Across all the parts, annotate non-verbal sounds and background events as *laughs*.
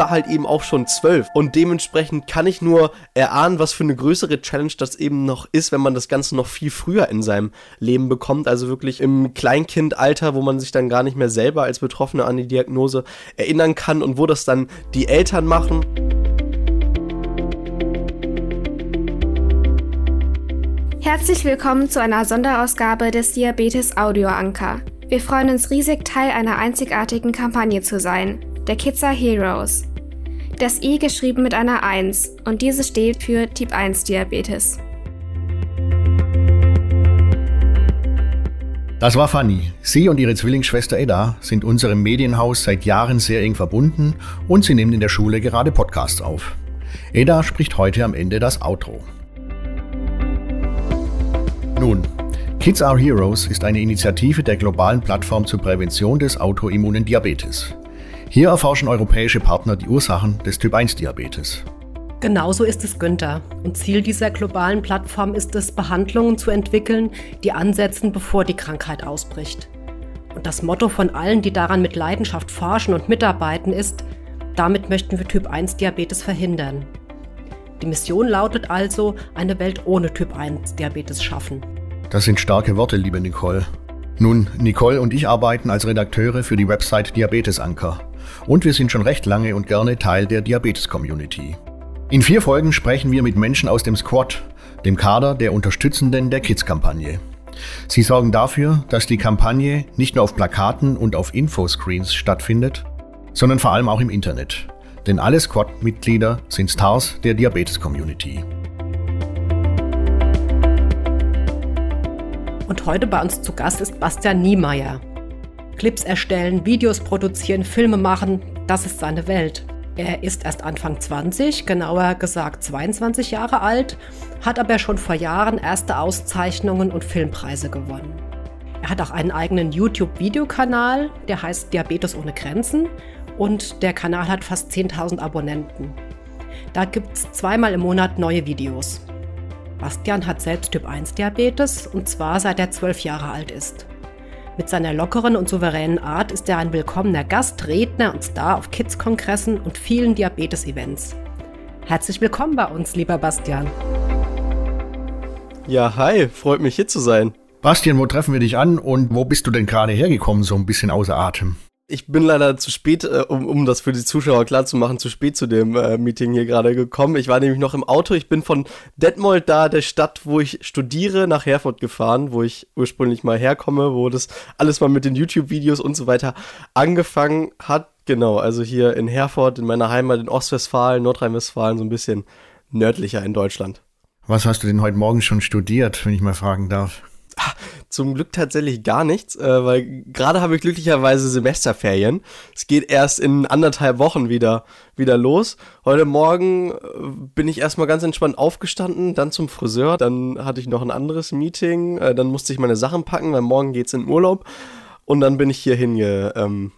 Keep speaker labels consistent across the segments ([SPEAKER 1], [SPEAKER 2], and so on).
[SPEAKER 1] war halt eben auch schon zwölf und dementsprechend kann ich nur erahnen, was für eine größere Challenge das eben noch ist, wenn man das Ganze noch viel früher in seinem Leben bekommt, also wirklich im Kleinkindalter, wo man sich dann gar nicht mehr selber als Betroffener an die Diagnose erinnern kann und wo das dann die Eltern machen.
[SPEAKER 2] Herzlich willkommen zu einer Sonderausgabe des Diabetes Audio Anker. Wir freuen uns riesig, Teil einer einzigartigen Kampagne zu sein, der Kids are Heroes. Das I geschrieben mit einer 1 und diese steht für Typ 1 Diabetes.
[SPEAKER 3] Das war Fanny. Sie und ihre Zwillingsschwester Edda sind unserem Medienhaus seit Jahren sehr eng verbunden und sie nimmt in der Schule gerade Podcasts auf. Edda spricht heute am Ende das Outro. Nun, Kids Are Heroes ist eine Initiative der globalen Plattform zur Prävention des autoimmunen Diabetes. Hier erforschen europäische Partner die Ursachen des Typ-1-Diabetes.
[SPEAKER 4] Genauso ist es Günther. Und Ziel dieser globalen Plattform ist es, Behandlungen zu entwickeln, die ansetzen, bevor die Krankheit ausbricht. Und das Motto von allen, die daran mit Leidenschaft forschen und mitarbeiten, ist, damit möchten wir Typ-1-Diabetes verhindern. Die Mission lautet also, eine Welt ohne Typ-1-Diabetes schaffen.
[SPEAKER 3] Das sind starke Worte, liebe Nicole. Nun, Nicole und ich arbeiten als Redakteure für die Website Diabetesanker. Und wir sind schon recht lange und gerne Teil der Diabetes-Community. In vier Folgen sprechen wir mit Menschen aus dem Squad, dem Kader der Unterstützenden der Kids-Kampagne. Sie sorgen dafür, dass die Kampagne nicht nur auf Plakaten und auf Infoscreens stattfindet, sondern vor allem auch im Internet. Denn alle Squad-Mitglieder sind Stars der Diabetes-Community.
[SPEAKER 4] Und heute bei uns zu Gast ist Bastian Niemeyer. Clips erstellen, Videos produzieren, Filme machen, das ist seine Welt. Er ist erst Anfang 20, genauer gesagt 22 Jahre alt, hat aber schon vor Jahren erste Auszeichnungen und Filmpreise gewonnen. Er hat auch einen eigenen YouTube-Videokanal, der heißt Diabetes ohne Grenzen und der Kanal hat fast 10.000 Abonnenten. Da gibt es zweimal im Monat neue Videos. Bastian hat selbst Typ 1 Diabetes und zwar seit er zwölf Jahre alt ist. Mit seiner lockeren und souveränen Art ist er ein willkommener Gast, Redner und Star auf Kids-Kongressen und vielen Diabetes-Events. Herzlich willkommen bei uns, lieber Bastian.
[SPEAKER 1] Ja, hi, freut mich hier zu sein.
[SPEAKER 3] Bastian, wo treffen wir dich an und wo bist du denn gerade hergekommen, so ein bisschen außer Atem?
[SPEAKER 1] Ich bin leider zu spät, äh, um, um das für die Zuschauer klar zu machen, zu spät zu dem äh, Meeting hier gerade gekommen. Ich war nämlich noch im Auto. Ich bin von Detmold, da der Stadt, wo ich studiere, nach Herford gefahren, wo ich ursprünglich mal herkomme, wo das alles mal mit den YouTube-Videos und so weiter angefangen hat. Genau, also hier in Herford, in meiner Heimat in Ostwestfalen, Nordrhein-Westfalen, so ein bisschen nördlicher in Deutschland.
[SPEAKER 3] Was hast du denn heute Morgen schon studiert, wenn ich mal fragen darf?
[SPEAKER 1] Zum Glück tatsächlich gar nichts, äh, weil gerade habe ich glücklicherweise Semesterferien. Es geht erst in anderthalb Wochen wieder, wieder los. Heute Morgen äh, bin ich erstmal ganz entspannt aufgestanden, dann zum Friseur, dann hatte ich noch ein anderes Meeting, äh, dann musste ich meine Sachen packen, weil morgen geht's in Urlaub und dann bin ich hier hingeeilt. Ähm,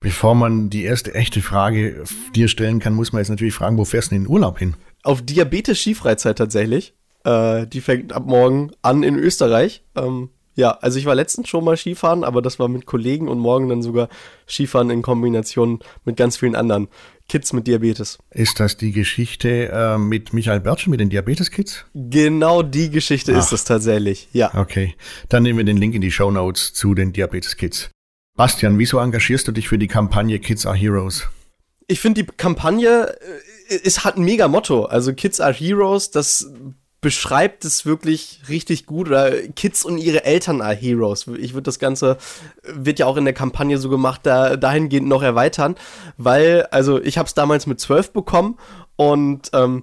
[SPEAKER 3] Bevor man die erste echte Frage dir stellen kann, muss man jetzt natürlich fragen, wo fährst du in den Urlaub hin?
[SPEAKER 1] Auf Diabetes-Skifreizeit tatsächlich. Äh, die fängt ab morgen an in Österreich. Ähm, ja, also ich war letztens schon mal Skifahren, aber das war mit Kollegen und morgen dann sogar Skifahren in Kombination mit ganz vielen anderen Kids mit Diabetes.
[SPEAKER 3] Ist das die Geschichte äh, mit Michael Bertsch mit den Diabetes-Kids?
[SPEAKER 1] Genau die Geschichte Ach. ist es tatsächlich, ja.
[SPEAKER 3] Okay, dann nehmen wir den Link in die Show Notes zu den Diabetes-Kids. Bastian, wieso engagierst du dich für die Kampagne Kids are Heroes?
[SPEAKER 1] Ich finde, die Kampagne äh, es hat ein mega Motto. Also Kids are Heroes, das beschreibt es wirklich richtig gut oder Kids und ihre Eltern are Heroes. Ich würde das Ganze, wird ja auch in der Kampagne so gemacht, da, dahingehend noch erweitern, weil, also ich habe es damals mit zwölf bekommen und ähm,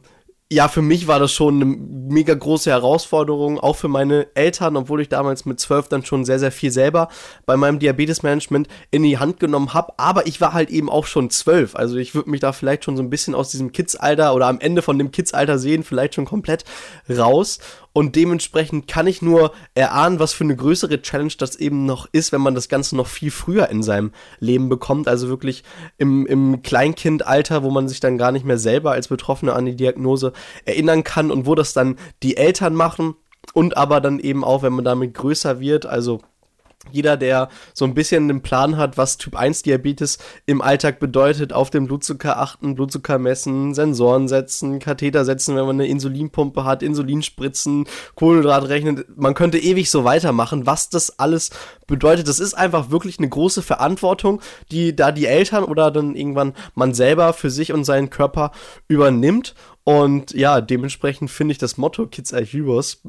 [SPEAKER 1] ja, für mich war das schon eine mega große Herausforderung, auch für meine Eltern, obwohl ich damals mit zwölf dann schon sehr, sehr viel selber bei meinem Diabetesmanagement in die Hand genommen habe. Aber ich war halt eben auch schon zwölf. Also ich würde mich da vielleicht schon so ein bisschen aus diesem Kidsalter oder am Ende von dem Kidsalter sehen, vielleicht schon komplett raus. Und dementsprechend kann ich nur erahnen, was für eine größere Challenge das eben noch ist, wenn man das Ganze noch viel früher in seinem Leben bekommt. Also wirklich im, im Kleinkindalter, wo man sich dann gar nicht mehr selber als Betroffener an die Diagnose erinnern kann und wo das dann die Eltern machen. Und aber dann eben auch, wenn man damit größer wird, also jeder, der so ein bisschen einen Plan hat, was Typ 1 Diabetes im Alltag bedeutet, auf den Blutzucker achten, Blutzucker messen, Sensoren setzen, Katheter setzen, wenn man eine Insulinpumpe hat, Insulinspritzen, Kohlenhydrat rechnen. Man könnte ewig so weitermachen, was das alles bedeutet. Das ist einfach wirklich eine große Verantwortung, die da die Eltern oder dann irgendwann man selber für sich und seinen Körper übernimmt. Und ja, dementsprechend finde ich das Motto Kids are Heroes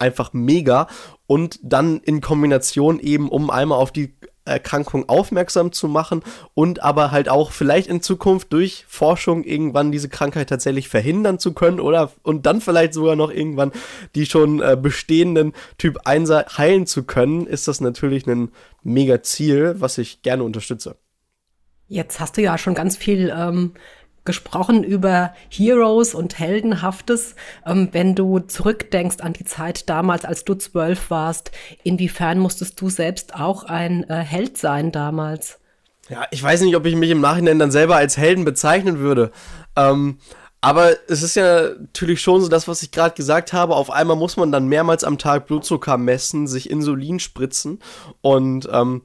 [SPEAKER 1] einfach mega. Und dann in Kombination eben, um einmal auf die Erkrankung aufmerksam zu machen und aber halt auch vielleicht in Zukunft durch Forschung irgendwann diese Krankheit tatsächlich verhindern zu können oder und dann vielleicht sogar noch irgendwann die schon äh, bestehenden Typ 1 heilen zu können, ist das natürlich ein mega Ziel, was ich gerne unterstütze.
[SPEAKER 4] Jetzt hast du ja schon ganz viel ähm, gesprochen über Heroes und Heldenhaftes. Ähm, wenn du zurückdenkst an die Zeit damals, als du zwölf warst, inwiefern musstest du selbst auch ein äh, Held sein damals?
[SPEAKER 1] Ja, ich weiß nicht, ob ich mich im Nachhinein dann selber als Helden bezeichnen würde. Ähm, aber es ist ja natürlich schon so, das, was ich gerade gesagt habe, auf einmal muss man dann mehrmals am Tag Blutzucker messen, sich Insulin spritzen und ähm,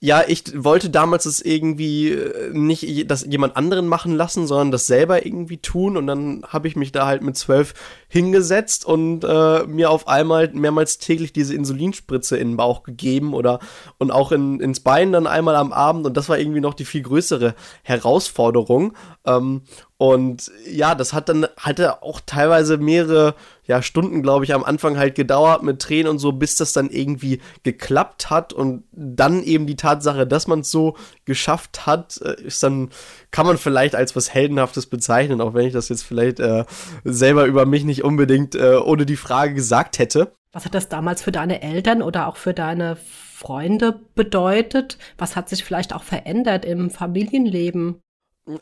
[SPEAKER 1] ja, ich wollte damals es irgendwie äh, nicht das jemand anderen machen lassen, sondern das selber irgendwie tun. Und dann habe ich mich da halt mit zwölf hingesetzt und äh, mir auf einmal mehrmals täglich diese Insulinspritze in den Bauch gegeben oder und auch in, ins Bein dann einmal am Abend. Und das war irgendwie noch die viel größere Herausforderung. Ähm, und ja, das hat dann, hatte auch teilweise mehrere ja, Stunden, glaube ich, am Anfang halt gedauert mit Tränen und so, bis das dann irgendwie geklappt hat. Und dann eben die Tatsache, dass man es so geschafft hat, äh, ist dann, kann man vielleicht als was Heldenhaftes bezeichnen, auch wenn ich das jetzt vielleicht äh, selber über mich nicht unbedingt äh, ohne die Frage gesagt hätte.
[SPEAKER 4] Was hat das damals für deine Eltern oder auch für deine Freunde bedeutet? Was hat sich vielleicht auch verändert im Familienleben?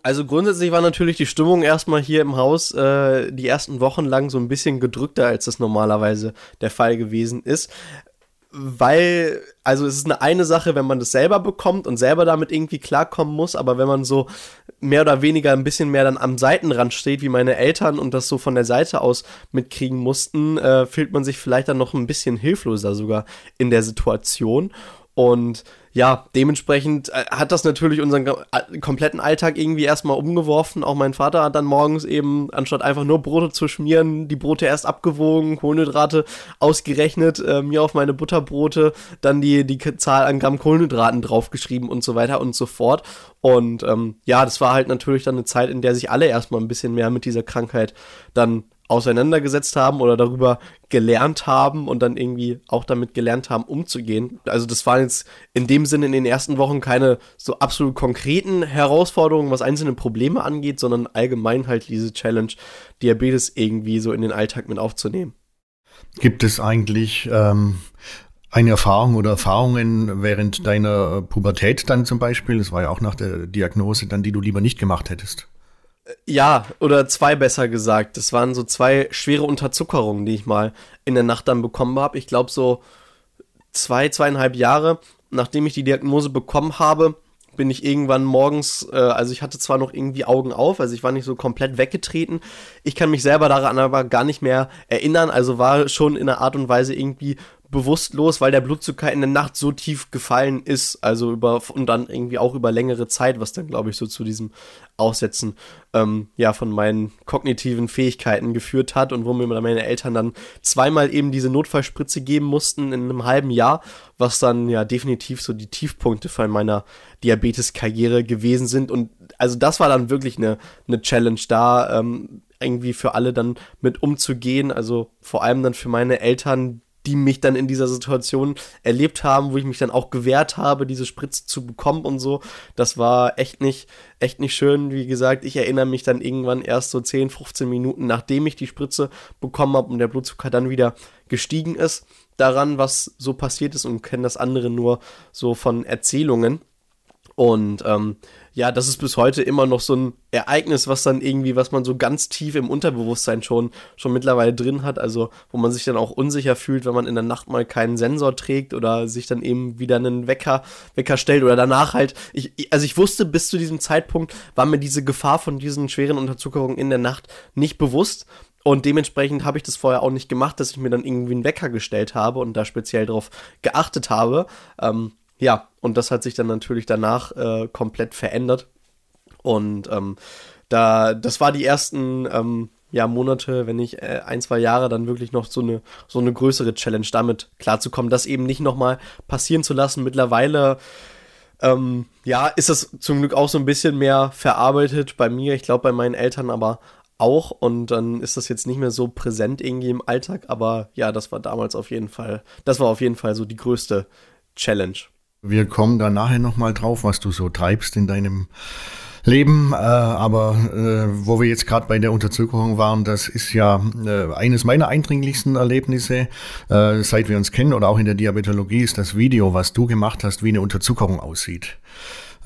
[SPEAKER 1] Also grundsätzlich war natürlich die Stimmung erstmal hier im Haus äh, die ersten Wochen lang so ein bisschen gedrückter, als das normalerweise der Fall gewesen ist. Weil, also es ist eine eine Sache, wenn man das selber bekommt und selber damit irgendwie klarkommen muss, aber wenn man so mehr oder weniger ein bisschen mehr dann am Seitenrand steht, wie meine Eltern und das so von der Seite aus mitkriegen mussten, äh, fühlt man sich vielleicht dann noch ein bisschen hilfloser sogar in der Situation. Und ja, dementsprechend äh, hat das natürlich unseren kompletten Alltag irgendwie erstmal umgeworfen. Auch mein Vater hat dann morgens eben, anstatt einfach nur Brote zu schmieren, die Brote erst abgewogen, Kohlenhydrate ausgerechnet, äh, mir auf meine Butterbrote dann die, die Zahl an Gramm Kohlenhydraten draufgeschrieben und so weiter und so fort. Und ähm, ja, das war halt natürlich dann eine Zeit, in der sich alle erstmal ein bisschen mehr mit dieser Krankheit dann auseinandergesetzt haben oder darüber gelernt haben und dann irgendwie auch damit gelernt haben, umzugehen. Also das waren jetzt in dem Sinne in den ersten Wochen keine so absolut konkreten Herausforderungen, was einzelne Probleme angeht, sondern allgemein halt diese Challenge, Diabetes irgendwie so in den Alltag mit aufzunehmen.
[SPEAKER 3] Gibt es eigentlich ähm, eine Erfahrung oder Erfahrungen während deiner Pubertät dann zum Beispiel, das war ja auch nach der Diagnose dann, die du lieber nicht gemacht hättest?
[SPEAKER 1] Ja, oder zwei besser gesagt. Das waren so zwei schwere Unterzuckerungen, die ich mal in der Nacht dann bekommen habe. Ich glaube, so zwei, zweieinhalb Jahre, nachdem ich die Diagnose bekommen habe, bin ich irgendwann morgens, äh, also ich hatte zwar noch irgendwie Augen auf, also ich war nicht so komplett weggetreten. Ich kann mich selber daran aber gar nicht mehr erinnern, also war schon in einer Art und Weise irgendwie bewusstlos, weil der Blutzucker in der Nacht so tief gefallen ist, also über und dann irgendwie auch über längere Zeit, was dann glaube ich so zu diesem Aussetzen ähm, ja von meinen kognitiven Fähigkeiten geführt hat und wo mir meine Eltern dann zweimal eben diese Notfallspritze geben mussten in einem halben Jahr, was dann ja definitiv so die Tiefpunkte von meiner Diabetes-Karriere gewesen sind. Und also das war dann wirklich eine, eine Challenge da ähm, irgendwie für alle dann mit umzugehen, also vor allem dann für meine Eltern, die mich dann in dieser Situation erlebt haben, wo ich mich dann auch gewehrt habe, diese Spritze zu bekommen und so. Das war echt nicht, echt nicht schön. Wie gesagt, ich erinnere mich dann irgendwann erst so 10, 15 Minuten, nachdem ich die Spritze bekommen habe und der Blutzucker dann wieder gestiegen ist, daran, was so passiert ist und kenne das andere nur so von Erzählungen. Und ähm, ja, das ist bis heute immer noch so ein Ereignis, was dann irgendwie, was man so ganz tief im Unterbewusstsein schon, schon mittlerweile drin hat. Also, wo man sich dann auch unsicher fühlt, wenn man in der Nacht mal keinen Sensor trägt oder sich dann eben wieder einen Wecker, Wecker stellt oder danach halt. Ich, also, ich wusste bis zu diesem Zeitpunkt, war mir diese Gefahr von diesen schweren Unterzuckerungen in der Nacht nicht bewusst. Und dementsprechend habe ich das vorher auch nicht gemacht, dass ich mir dann irgendwie einen Wecker gestellt habe und da speziell darauf geachtet habe. Ähm, ja, und das hat sich dann natürlich danach äh, komplett verändert. Und ähm, da, das war die ersten ähm, ja, Monate, wenn nicht äh, ein, zwei Jahre, dann wirklich noch so eine, so eine größere Challenge damit klarzukommen, das eben nicht nochmal passieren zu lassen. Mittlerweile, ähm, ja, ist das zum Glück auch so ein bisschen mehr verarbeitet bei mir, ich glaube bei meinen Eltern aber auch und dann ist das jetzt nicht mehr so präsent irgendwie im Alltag, aber ja, das war damals auf jeden Fall, das war auf jeden Fall so die größte Challenge.
[SPEAKER 3] Wir kommen da nachher nochmal drauf, was du so treibst in deinem Leben. Äh, aber äh, wo wir jetzt gerade bei der Unterzuckerung waren, das ist ja äh, eines meiner eindringlichsten Erlebnisse, seit wir uns kennen oder auch in der Diabetologie, ist das Video, was du gemacht hast, wie eine Unterzuckerung aussieht.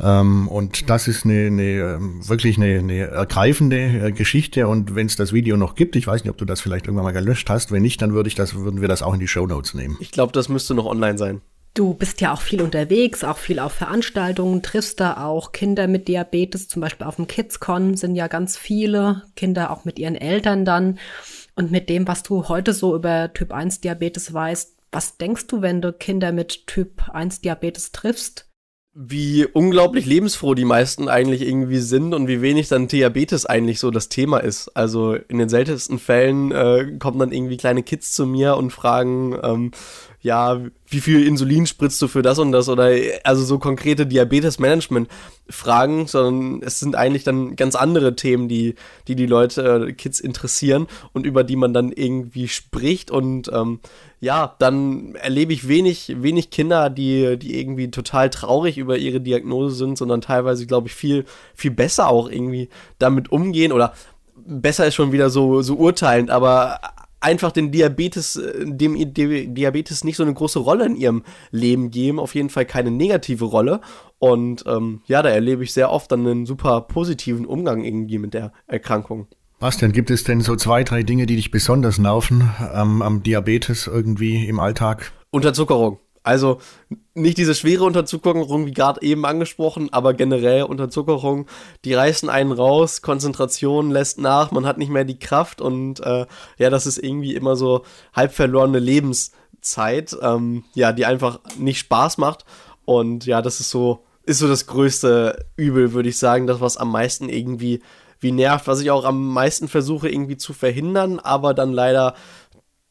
[SPEAKER 3] Ähm, und das ist eine, eine ähm, wirklich eine, eine ergreifende Geschichte. Und wenn es das Video noch gibt, ich weiß nicht, ob du das vielleicht irgendwann mal gelöscht hast. Wenn nicht, dann würde ich das, würden wir das auch in die Show Notes nehmen.
[SPEAKER 1] Ich glaube, das müsste noch online sein.
[SPEAKER 4] Du bist ja auch viel unterwegs, auch viel auf Veranstaltungen, triffst da auch Kinder mit Diabetes, zum Beispiel auf dem KidsCon sind ja ganz viele Kinder auch mit ihren Eltern dann. Und mit dem, was du heute so über Typ 1 Diabetes weißt, was denkst du, wenn du Kinder mit Typ 1 Diabetes triffst?
[SPEAKER 1] wie unglaublich lebensfroh die meisten eigentlich irgendwie sind und wie wenig dann Diabetes eigentlich so das Thema ist. Also in den seltensten Fällen äh, kommen dann irgendwie kleine Kids zu mir und fragen, ähm, ja, wie viel Insulin spritzt du für das und das oder also so konkrete Diabetes-Management-Fragen, sondern es sind eigentlich dann ganz andere Themen, die die, die Leute, äh, Kids interessieren und über die man dann irgendwie spricht und ähm, ja, dann erlebe ich wenig, wenig Kinder, die, die irgendwie total traurig über ihre Diagnose sind, sondern teilweise, glaube ich, viel, viel besser auch irgendwie damit umgehen oder besser ist schon wieder so, so urteilend, aber einfach den Diabetes, äh, dem Diabetes nicht so eine große Rolle in ihrem Leben geben, auf jeden Fall keine negative Rolle. Und ähm, ja, da erlebe ich sehr oft dann einen super positiven Umgang irgendwie mit der Erkrankung.
[SPEAKER 3] Bastian, gibt es denn so zwei, drei Dinge, die dich besonders nerven ähm, am Diabetes irgendwie im Alltag?
[SPEAKER 1] Unterzuckerung. Also nicht diese schwere Unterzuckerung, wie gerade eben angesprochen, aber generell Unterzuckerung, die reißen einen raus, Konzentration lässt nach, man hat nicht mehr die Kraft und äh, ja, das ist irgendwie immer so halb verlorene Lebenszeit, ähm, ja, die einfach nicht Spaß macht. Und ja, das ist so, ist so das größte Übel, würde ich sagen, das, was am meisten irgendwie wie nervt, was ich auch am meisten versuche irgendwie zu verhindern, aber dann leider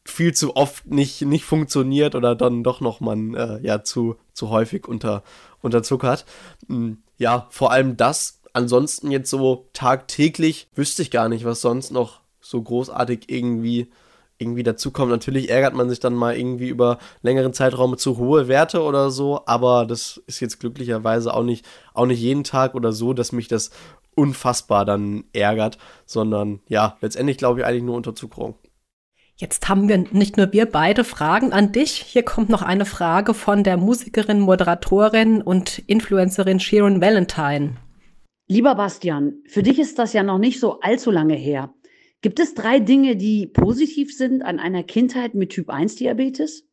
[SPEAKER 1] viel zu oft nicht, nicht funktioniert oder dann doch noch man äh, ja zu, zu häufig unter, unterzuckert. Hm, ja, vor allem das. Ansonsten jetzt so tagtäglich wüsste ich gar nicht, was sonst noch so großartig irgendwie irgendwie dazukommt. Natürlich ärgert man sich dann mal irgendwie über längeren Zeitraume zu hohe Werte oder so, aber das ist jetzt glücklicherweise auch nicht, auch nicht jeden Tag oder so, dass mich das unfassbar dann ärgert, sondern ja, letztendlich glaube ich eigentlich nur Unterzuckerung.
[SPEAKER 4] Jetzt haben wir nicht nur wir beide Fragen an dich. Hier kommt noch eine Frage von der Musikerin, Moderatorin und Influencerin Sharon Valentine.
[SPEAKER 5] Lieber Bastian, für dich ist das ja noch nicht so allzu lange her. Gibt es drei Dinge, die positiv sind an einer Kindheit mit Typ 1 Diabetes?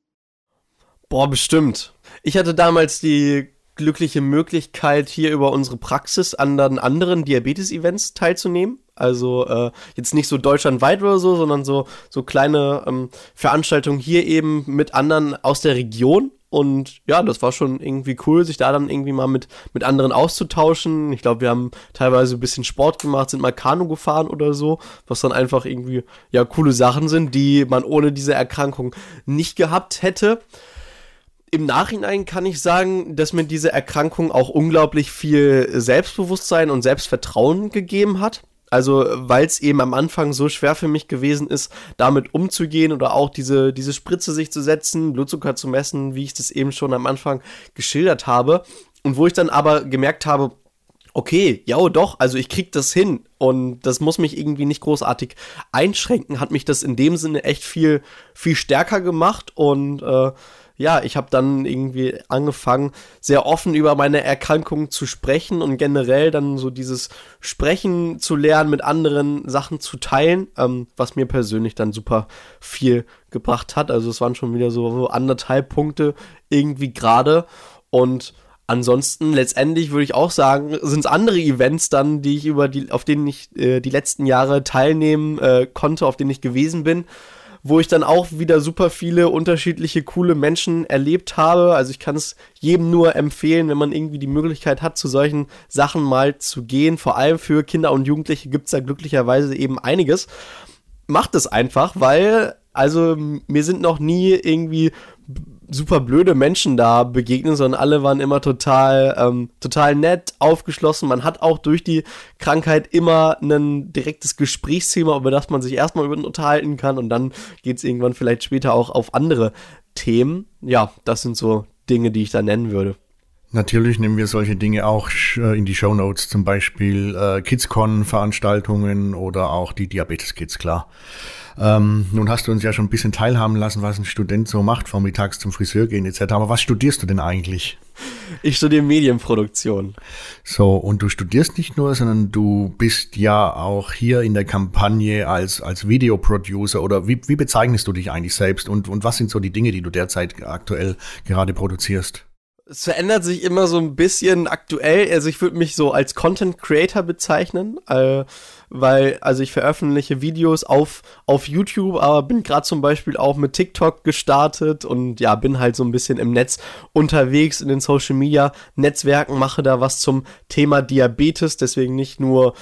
[SPEAKER 1] Boah, bestimmt. Ich hatte damals die glückliche Möglichkeit, hier über unsere Praxis an anderen Diabetes-Events teilzunehmen. Also äh, jetzt nicht so deutschlandweit oder so, sondern so, so kleine ähm, Veranstaltungen hier eben mit anderen aus der Region. Und ja, das war schon irgendwie cool, sich da dann irgendwie mal mit, mit anderen auszutauschen. Ich glaube, wir haben teilweise ein bisschen Sport gemacht, sind mal Kanu gefahren oder so, was dann einfach irgendwie, ja, coole Sachen sind, die man ohne diese Erkrankung nicht gehabt hätte im Nachhinein kann ich sagen, dass mir diese Erkrankung auch unglaublich viel Selbstbewusstsein und Selbstvertrauen gegeben hat. Also, weil es eben am Anfang so schwer für mich gewesen ist, damit umzugehen oder auch diese, diese Spritze sich zu setzen, Blutzucker zu messen, wie ich das eben schon am Anfang geschildert habe. Und wo ich dann aber gemerkt habe, okay, ja doch, also ich krieg das hin und das muss mich irgendwie nicht großartig einschränken, hat mich das in dem Sinne echt viel, viel stärker gemacht und äh, ja, ich habe dann irgendwie angefangen, sehr offen über meine Erkrankung zu sprechen und generell dann so dieses Sprechen zu lernen, mit anderen Sachen zu teilen, ähm, was mir persönlich dann super viel gebracht hat. Also es waren schon wieder so, anderthalb Punkte irgendwie gerade und ansonsten letztendlich würde ich auch sagen, sind es andere Events dann, die ich über die, auf denen ich äh, die letzten Jahre teilnehmen äh, konnte, auf denen ich gewesen bin wo ich dann auch wieder super viele unterschiedliche coole Menschen erlebt habe. Also ich kann es jedem nur empfehlen, wenn man irgendwie die Möglichkeit hat, zu solchen Sachen mal zu gehen. Vor allem für Kinder und Jugendliche gibt es da glücklicherweise eben einiges. Macht es einfach, weil also mir sind noch nie irgendwie super blöde Menschen da begegnet, sondern alle waren immer total, ähm, total nett, aufgeschlossen. Man hat auch durch die Krankheit immer ein direktes Gesprächsthema, über das man sich erstmal unterhalten kann und dann geht es irgendwann vielleicht später auch auf andere Themen. Ja, das sind so Dinge, die ich da nennen würde.
[SPEAKER 3] Natürlich nehmen wir solche Dinge auch äh, in die Show Notes, zum Beispiel äh, KidsCon-Veranstaltungen oder auch die Diabetes Kids, klar. Ähm, nun hast du uns ja schon ein bisschen teilhaben lassen, was ein Student so macht, vormittags zum Friseur gehen etc. Aber was studierst du denn eigentlich?
[SPEAKER 1] Ich studiere Medienproduktion.
[SPEAKER 3] So, und du studierst nicht nur, sondern du bist ja auch hier in der Kampagne als, als Videoproducer oder wie, wie bezeichnest du dich eigentlich selbst und, und was sind so die Dinge, die du derzeit aktuell gerade produzierst?
[SPEAKER 1] Es verändert sich immer so ein bisschen aktuell. Also ich würde mich so als Content Creator bezeichnen. Äh, weil, also ich veröffentliche Videos auf, auf YouTube, aber bin gerade zum Beispiel auch mit TikTok gestartet und ja, bin halt so ein bisschen im Netz unterwegs in den Social Media Netzwerken, mache da was zum Thema Diabetes, deswegen nicht nur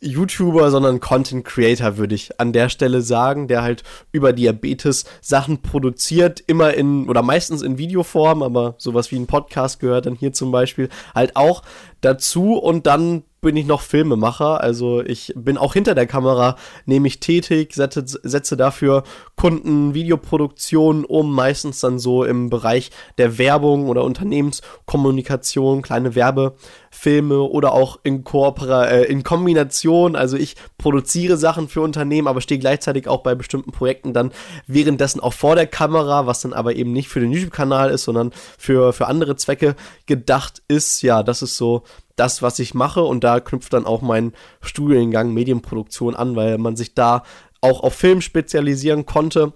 [SPEAKER 1] YouTuber, sondern Content Creator, würde ich an der Stelle sagen, der halt über Diabetes Sachen produziert, immer in oder meistens in Videoform, aber sowas wie ein Podcast gehört dann hier zum Beispiel halt auch dazu und dann bin ich noch Filmemacher. Also ich bin auch hinter der Kamera nämlich tätig, setze, setze dafür Kunden, Videoproduktion um, meistens dann so im Bereich der Werbung oder Unternehmenskommunikation, kleine Werbefilme oder auch in, Koopera äh, in Kombination. Also ich produziere Sachen für Unternehmen, aber stehe gleichzeitig auch bei bestimmten Projekten dann währenddessen auch vor der Kamera, was dann aber eben nicht für den YouTube-Kanal ist, sondern für, für andere Zwecke gedacht ist. Ja, das ist so das, was ich mache. Und da knüpft dann auch mein Studiengang Medienproduktion an, weil man sich da auch auf Film spezialisieren konnte.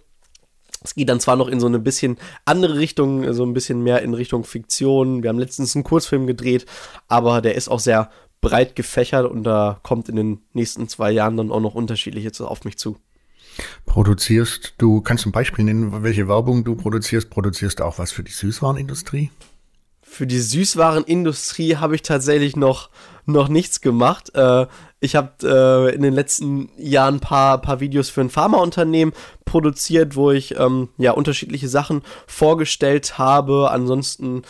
[SPEAKER 1] Es geht dann zwar noch in so eine bisschen andere Richtung, so ein bisschen mehr in Richtung Fiktion. Wir haben letztens einen Kurzfilm gedreht, aber der ist auch sehr breit gefächert und da kommt in den nächsten zwei Jahren dann auch noch unterschiedliches auf mich zu.
[SPEAKER 3] Produzierst du, kannst du ein Beispiel nennen, welche Werbung du produzierst? Produzierst du auch was für die Süßwarenindustrie?
[SPEAKER 1] Für die Süßwarenindustrie habe ich tatsächlich noch, noch nichts gemacht. Äh, ich habe äh, in den letzten Jahren ein paar, paar Videos für ein Pharmaunternehmen produziert, wo ich ähm, ja unterschiedliche Sachen vorgestellt habe. Ansonsten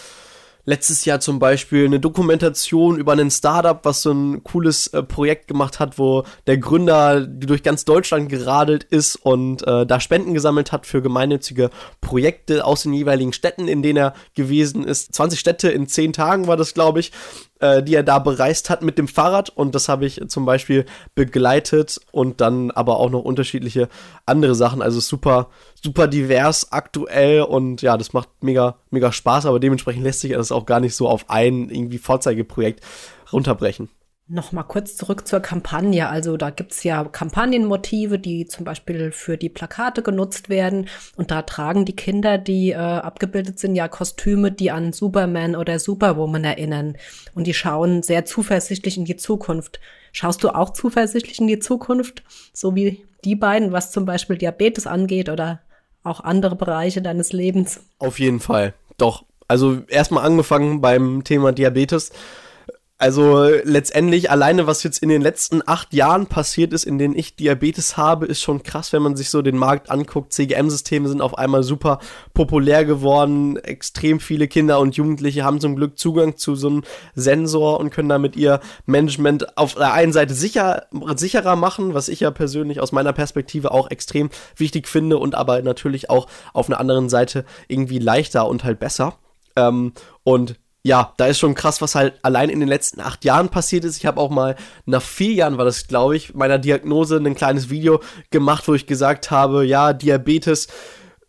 [SPEAKER 1] letztes Jahr zum Beispiel eine Dokumentation über ein Startup, was so ein cooles äh, Projekt gemacht hat, wo der Gründer durch ganz Deutschland geradelt ist und äh, da Spenden gesammelt hat für gemeinnützige Projekte aus den jeweiligen Städten, in denen er gewesen ist. 20 Städte in 10 Tagen war das, glaube ich äh, die er da bereist hat mit dem Fahrrad. Und das habe ich zum Beispiel begleitet und dann aber auch noch unterschiedliche andere Sachen. Also super, super divers aktuell und ja, das macht mega, mega Spaß, aber dementsprechend lässt sich das auch gar nicht so auf ein irgendwie Vorzeigeprojekt runterbrechen.
[SPEAKER 4] Nochmal kurz zurück zur Kampagne. Also da gibt's ja Kampagnenmotive, die zum Beispiel für die Plakate genutzt werden. Und da tragen die Kinder, die äh, abgebildet sind, ja Kostüme, die an Superman oder Superwoman erinnern. Und die schauen sehr zuversichtlich in die Zukunft. Schaust du auch zuversichtlich in die Zukunft, so wie die beiden, was zum Beispiel Diabetes angeht oder auch andere Bereiche deines Lebens?
[SPEAKER 1] Auf jeden Fall. Doch. Also erstmal angefangen beim Thema Diabetes also letztendlich alleine, was jetzt in den letzten acht Jahren passiert ist, in denen ich Diabetes habe, ist schon krass, wenn man sich so den Markt anguckt. CGM-Systeme sind auf einmal super populär geworden. Extrem viele Kinder und Jugendliche haben zum Glück Zugang zu so einem Sensor und können damit ihr Management auf der einen Seite sicher, sicherer machen, was ich ja persönlich aus meiner Perspektive auch extrem wichtig finde und aber natürlich auch auf einer anderen Seite irgendwie leichter und halt besser. Ähm, und ja, da ist schon krass, was halt allein in den letzten acht Jahren passiert ist. Ich habe auch mal nach vier Jahren, war das glaube ich, meiner Diagnose ein kleines Video gemacht, wo ich gesagt habe, ja, Diabetes,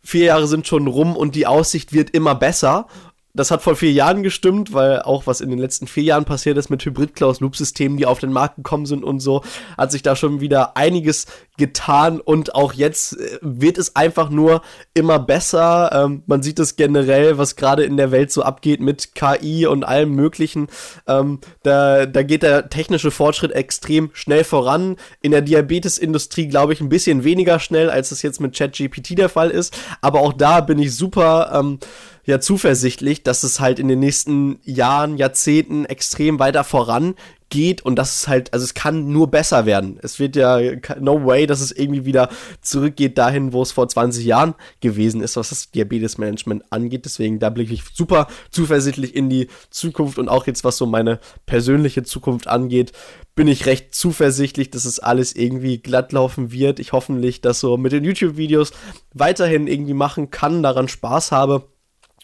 [SPEAKER 1] vier Jahre sind schon rum und die Aussicht wird immer besser das hat vor vier Jahren gestimmt, weil auch was in den letzten vier Jahren passiert ist mit Hybrid-Klaus-Loop-Systemen, die auf den Markt gekommen sind und so, hat sich da schon wieder einiges getan und auch jetzt äh, wird es einfach nur immer besser. Ähm, man sieht es generell, was gerade in der Welt so abgeht mit KI und allem Möglichen. Ähm, da, da geht der technische Fortschritt extrem schnell voran. In der Diabetesindustrie glaube ich ein bisschen weniger schnell, als es jetzt mit ChatGPT der Fall ist. Aber auch da bin ich super. Ähm, ja zuversichtlich, dass es halt in den nächsten Jahren, Jahrzehnten extrem weiter voran geht und das ist halt, also es kann nur besser werden. Es wird ja no way, dass es irgendwie wieder zurückgeht dahin, wo es vor 20 Jahren gewesen ist, was das Diabetesmanagement angeht. Deswegen da blicke ich super zuversichtlich in die Zukunft und auch jetzt, was so meine persönliche Zukunft angeht, bin ich recht zuversichtlich, dass es alles irgendwie glatt laufen wird. Ich hoffentlich das so mit den YouTube-Videos weiterhin irgendwie machen kann, daran Spaß habe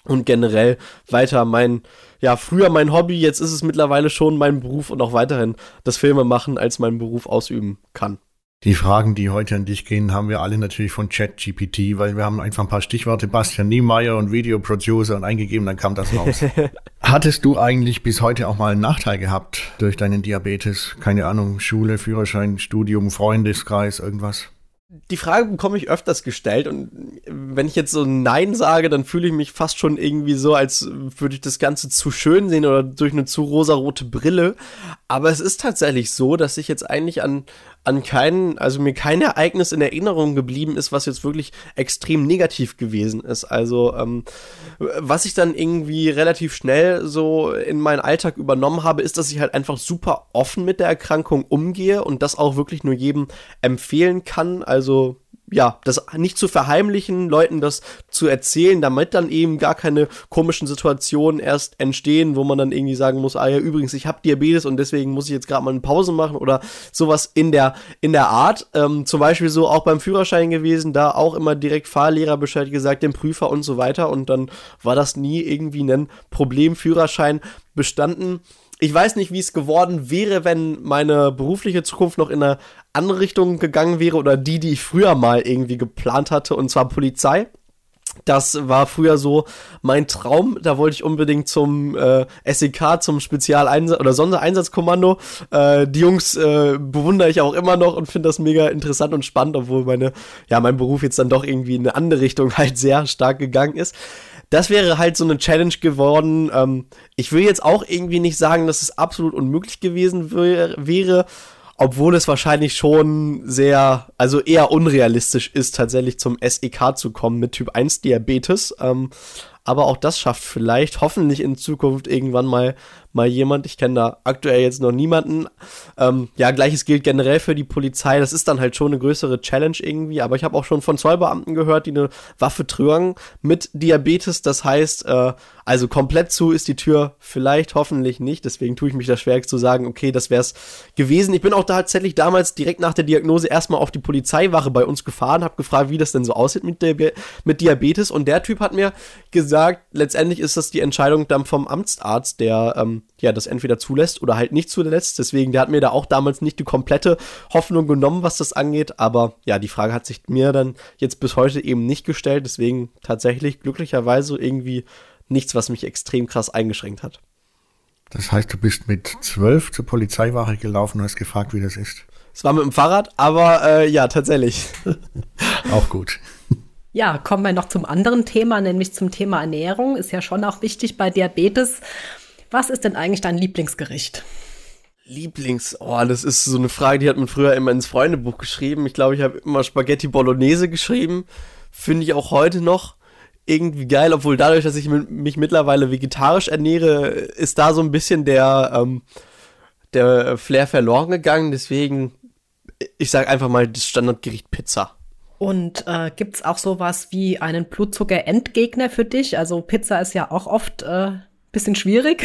[SPEAKER 1] und generell weiter mein, ja, früher mein Hobby, jetzt ist es mittlerweile schon mein Beruf und auch weiterhin das Filme machen als meinen Beruf ausüben kann.
[SPEAKER 3] Die Fragen, die heute an dich gehen, haben wir alle natürlich von ChatGPT, weil wir haben einfach ein paar Stichworte Bastian Niemeyer und Videoproducer und eingegeben, dann kam das raus. *laughs* Hattest du eigentlich bis heute auch mal einen Nachteil gehabt durch deinen Diabetes? Keine Ahnung, Schule, Führerschein, Studium, Freundeskreis, irgendwas?
[SPEAKER 1] Die Frage bekomme ich öfters gestellt und wenn ich jetzt so Nein sage, dann fühle ich mich fast schon irgendwie so, als würde ich das Ganze zu schön sehen oder durch eine zu rosarote Brille. Aber es ist tatsächlich so, dass ich jetzt eigentlich an, an keinen, also mir kein Ereignis in Erinnerung geblieben ist, was jetzt wirklich extrem negativ gewesen ist. Also ähm, was ich dann irgendwie relativ schnell so in meinen Alltag übernommen habe, ist, dass ich halt einfach super offen mit der Erkrankung umgehe und das auch wirklich nur jedem empfehlen kann. Also ja, das nicht zu verheimlichen, Leuten das zu erzählen, damit dann eben gar keine komischen Situationen erst entstehen, wo man dann irgendwie sagen muss, ah ja, übrigens, ich habe Diabetes und deswegen muss ich jetzt gerade mal eine Pause machen oder sowas in der, in der Art. Ähm, zum Beispiel so auch beim Führerschein gewesen, da auch immer direkt Fahrlehrer Bescheid gesagt, dem Prüfer und so weiter und dann war das nie irgendwie ein Problem, Führerschein bestanden ich weiß nicht, wie es geworden wäre, wenn meine berufliche Zukunft noch in eine andere Richtung gegangen wäre oder die, die ich früher mal irgendwie geplant hatte, und zwar Polizei. Das war früher so mein Traum. Da wollte ich unbedingt zum äh, SEK, zum Spezialeinsatz oder Sondereinsatzkommando. Äh, die Jungs äh, bewundere ich auch immer noch und finde das mega interessant und spannend, obwohl meine, ja, mein Beruf jetzt dann doch irgendwie in eine andere Richtung *laughs* halt sehr stark gegangen ist das wäre halt so eine Challenge geworden. Ähm, ich will jetzt auch irgendwie nicht sagen, dass es absolut unmöglich gewesen wär, wäre, obwohl es wahrscheinlich schon sehr, also eher unrealistisch ist, tatsächlich zum SEK zu kommen mit Typ 1 Diabetes. Ähm, aber auch das schafft vielleicht hoffentlich in Zukunft irgendwann mal mal jemand. Ich kenne da aktuell jetzt noch niemanden. Ähm, ja, gleiches gilt generell für die Polizei. Das ist dann halt schon eine größere Challenge irgendwie. Aber ich habe auch schon von Zollbeamten gehört, die eine Waffe tragen mit Diabetes. Das heißt, äh, also komplett zu ist die Tür vielleicht, hoffentlich nicht. Deswegen tue ich mich da schwer zu sagen, okay, das wäre es gewesen. Ich bin auch tatsächlich damals direkt nach der Diagnose erstmal auf die Polizeiwache bei uns gefahren, habe gefragt, wie das denn so aussieht mit, Diabe mit Diabetes. Und der Typ hat mir gesagt, letztendlich ist das die Entscheidung dann vom Amtsarzt, der ähm, ja, das entweder zulässt oder halt nicht zulässt. Deswegen, der hat mir da auch damals nicht die komplette Hoffnung genommen, was das angeht. Aber ja, die Frage hat sich mir dann jetzt bis heute eben nicht gestellt. Deswegen tatsächlich glücklicherweise irgendwie nichts, was mich extrem krass eingeschränkt hat.
[SPEAKER 3] Das heißt, du bist mit zwölf zur Polizeiwache gelaufen und hast gefragt, wie das ist.
[SPEAKER 1] Es war mit dem Fahrrad, aber äh, ja, tatsächlich. *laughs*
[SPEAKER 3] auch gut.
[SPEAKER 4] Ja, kommen wir noch zum anderen Thema, nämlich zum Thema Ernährung. Ist ja schon auch wichtig bei Diabetes. Was ist denn eigentlich dein Lieblingsgericht?
[SPEAKER 1] Lieblings, oh, das ist so eine Frage, die hat man früher immer ins Freundebuch geschrieben. Ich glaube, ich habe immer Spaghetti Bolognese geschrieben. Finde ich auch heute noch irgendwie geil, obwohl dadurch, dass ich mich mittlerweile vegetarisch ernähre, ist da so ein bisschen der, ähm, der Flair verloren gegangen. Deswegen, ich sage einfach mal das Standardgericht Pizza.
[SPEAKER 4] Und äh, gibt es auch sowas wie einen Blutzucker-Endgegner für dich? Also Pizza ist ja auch oft äh, bisschen schwierig.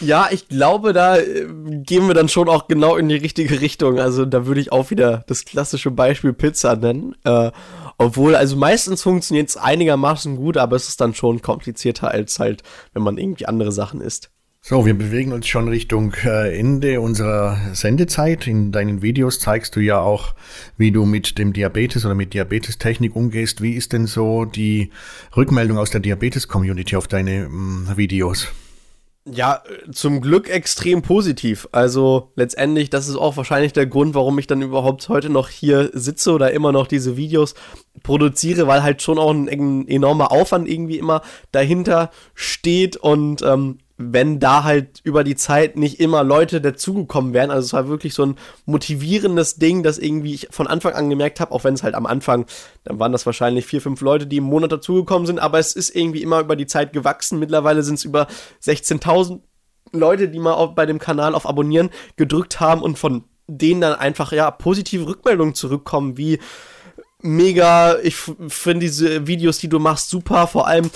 [SPEAKER 1] Ja, ich glaube, da äh, gehen wir dann schon auch genau in die richtige Richtung. Also da würde ich auch wieder das klassische Beispiel Pizza nennen. Äh, obwohl, also meistens funktioniert es einigermaßen gut, aber es ist dann schon komplizierter als halt, wenn man irgendwie andere Sachen isst.
[SPEAKER 3] So, wir bewegen uns schon Richtung äh, Ende unserer Sendezeit. In deinen Videos zeigst du ja auch, wie du mit dem Diabetes oder mit Diabetestechnik umgehst. Wie ist denn so die Rückmeldung aus der Diabetes-Community auf deine mm, Videos?
[SPEAKER 1] Ja, zum Glück extrem positiv. Also letztendlich, das ist auch wahrscheinlich der Grund, warum ich dann überhaupt heute noch hier sitze oder immer noch diese Videos produziere, weil halt schon auch ein, ein enormer Aufwand irgendwie immer dahinter steht und ähm, wenn da halt über die Zeit nicht immer Leute dazugekommen wären. Also es war wirklich so ein motivierendes Ding, das irgendwie ich von Anfang an gemerkt habe, auch wenn es halt am Anfang, dann waren das wahrscheinlich vier, fünf Leute, die im Monat dazugekommen sind, aber es ist irgendwie immer über die Zeit gewachsen. Mittlerweile sind es über 16.000 Leute, die mal auf, bei dem Kanal auf Abonnieren gedrückt haben und von denen dann einfach ja positive Rückmeldungen zurückkommen, wie mega. Ich finde diese Videos, die du machst, super. Vor allem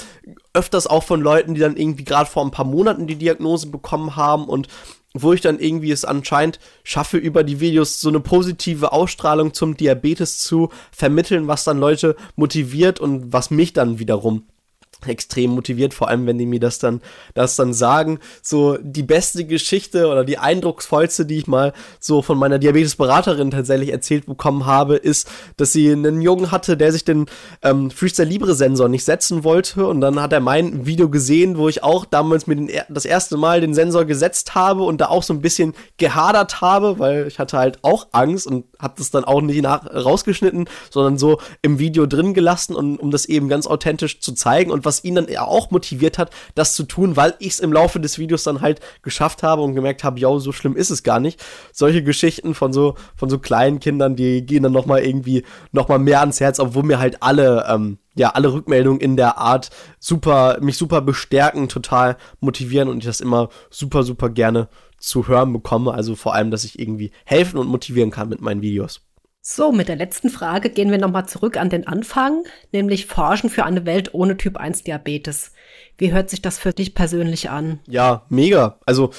[SPEAKER 1] öfters auch von Leuten, die dann irgendwie gerade vor ein paar Monaten die Diagnose bekommen haben und wo ich dann irgendwie es anscheinend schaffe, über die Videos so eine positive Ausstrahlung zum Diabetes zu vermitteln, was dann Leute motiviert und was mich dann wiederum extrem motiviert, vor allem wenn die mir das dann, das dann sagen. So die beste Geschichte oder die eindrucksvollste, die ich mal so von meiner Diabetesberaterin tatsächlich erzählt bekommen habe, ist, dass sie einen Jungen hatte, der sich den ähm, Freestyle Libre Sensor nicht setzen wollte und dann hat er mein Video gesehen, wo ich auch damals mir den, das erste Mal den Sensor gesetzt habe und da auch so ein bisschen gehadert habe, weil ich hatte halt auch Angst und habe das dann auch nicht nach rausgeschnitten, sondern so im Video drin gelassen und um das eben ganz authentisch zu zeigen und was ihn dann auch motiviert hat, das zu tun, weil ich es im Laufe des Videos dann halt geschafft habe und gemerkt habe, ja, so schlimm ist es gar nicht. Solche Geschichten von so, von so kleinen Kindern, die gehen dann nochmal irgendwie nochmal mehr ans Herz, obwohl mir halt alle, ähm, ja, alle Rückmeldungen in der Art super, mich super bestärken, total motivieren und ich das immer super, super gerne zu hören bekomme. Also vor allem, dass ich irgendwie helfen und motivieren kann mit meinen Videos.
[SPEAKER 4] So, mit der letzten Frage gehen wir nochmal zurück an den Anfang, nämlich Forschen für eine Welt ohne Typ 1 Diabetes. Wie hört sich das für dich persönlich an?
[SPEAKER 1] Ja, mega. Also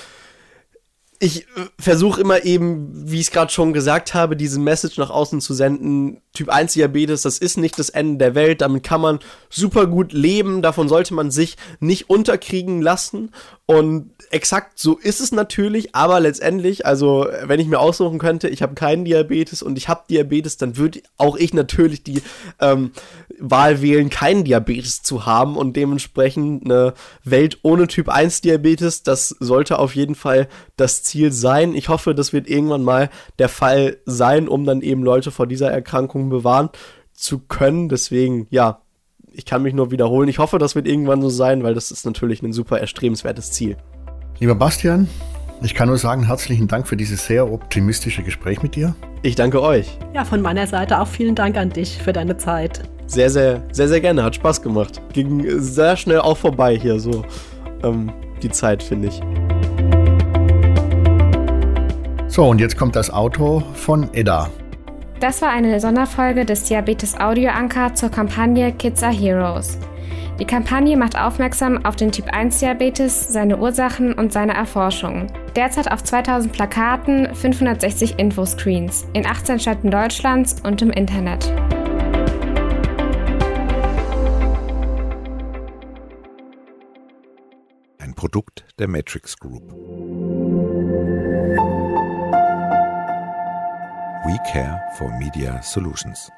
[SPEAKER 1] ich äh, versuche immer eben, wie ich es gerade schon gesagt habe, diese Message nach außen zu senden. Typ 1 Diabetes, das ist nicht das Ende der Welt. Damit kann man super gut leben. Davon sollte man sich nicht unterkriegen lassen. Und exakt so ist es natürlich, aber letztendlich, also wenn ich mir aussuchen könnte, ich habe keinen Diabetes und ich habe Diabetes, dann würde auch ich natürlich die ähm, Wahl wählen, keinen Diabetes zu haben und dementsprechend eine Welt ohne Typ 1 Diabetes, das sollte auf jeden Fall das Ziel sein. Ich hoffe, das wird irgendwann mal der Fall sein, um dann eben Leute vor dieser Erkrankung bewahren zu können. Deswegen, ja, ich kann mich nur wiederholen. Ich hoffe, das wird irgendwann so sein, weil das ist natürlich ein super erstrebenswertes Ziel.
[SPEAKER 3] Lieber Bastian, ich kann nur sagen, herzlichen Dank für dieses sehr optimistische Gespräch mit dir.
[SPEAKER 1] Ich danke euch.
[SPEAKER 4] Ja, von meiner Seite auch vielen Dank an dich für deine Zeit.
[SPEAKER 1] Sehr, sehr, sehr, sehr gerne. Hat Spaß gemacht. Ging sehr schnell auch vorbei hier so. Ähm, die Zeit, finde ich.
[SPEAKER 3] So, und jetzt kommt das Auto von Edda.
[SPEAKER 2] Das war eine Sonderfolge des Diabetes Audio Anker zur Kampagne Kids are Heroes. Die Kampagne macht aufmerksam auf den Typ 1 Diabetes, seine Ursachen und seine Erforschung. Derzeit auf 2000 Plakaten, 560 Infoscreens in 18 Städten Deutschlands und im Internet.
[SPEAKER 6] Ein Produkt der Matrix Group. We Care for Media Solutions.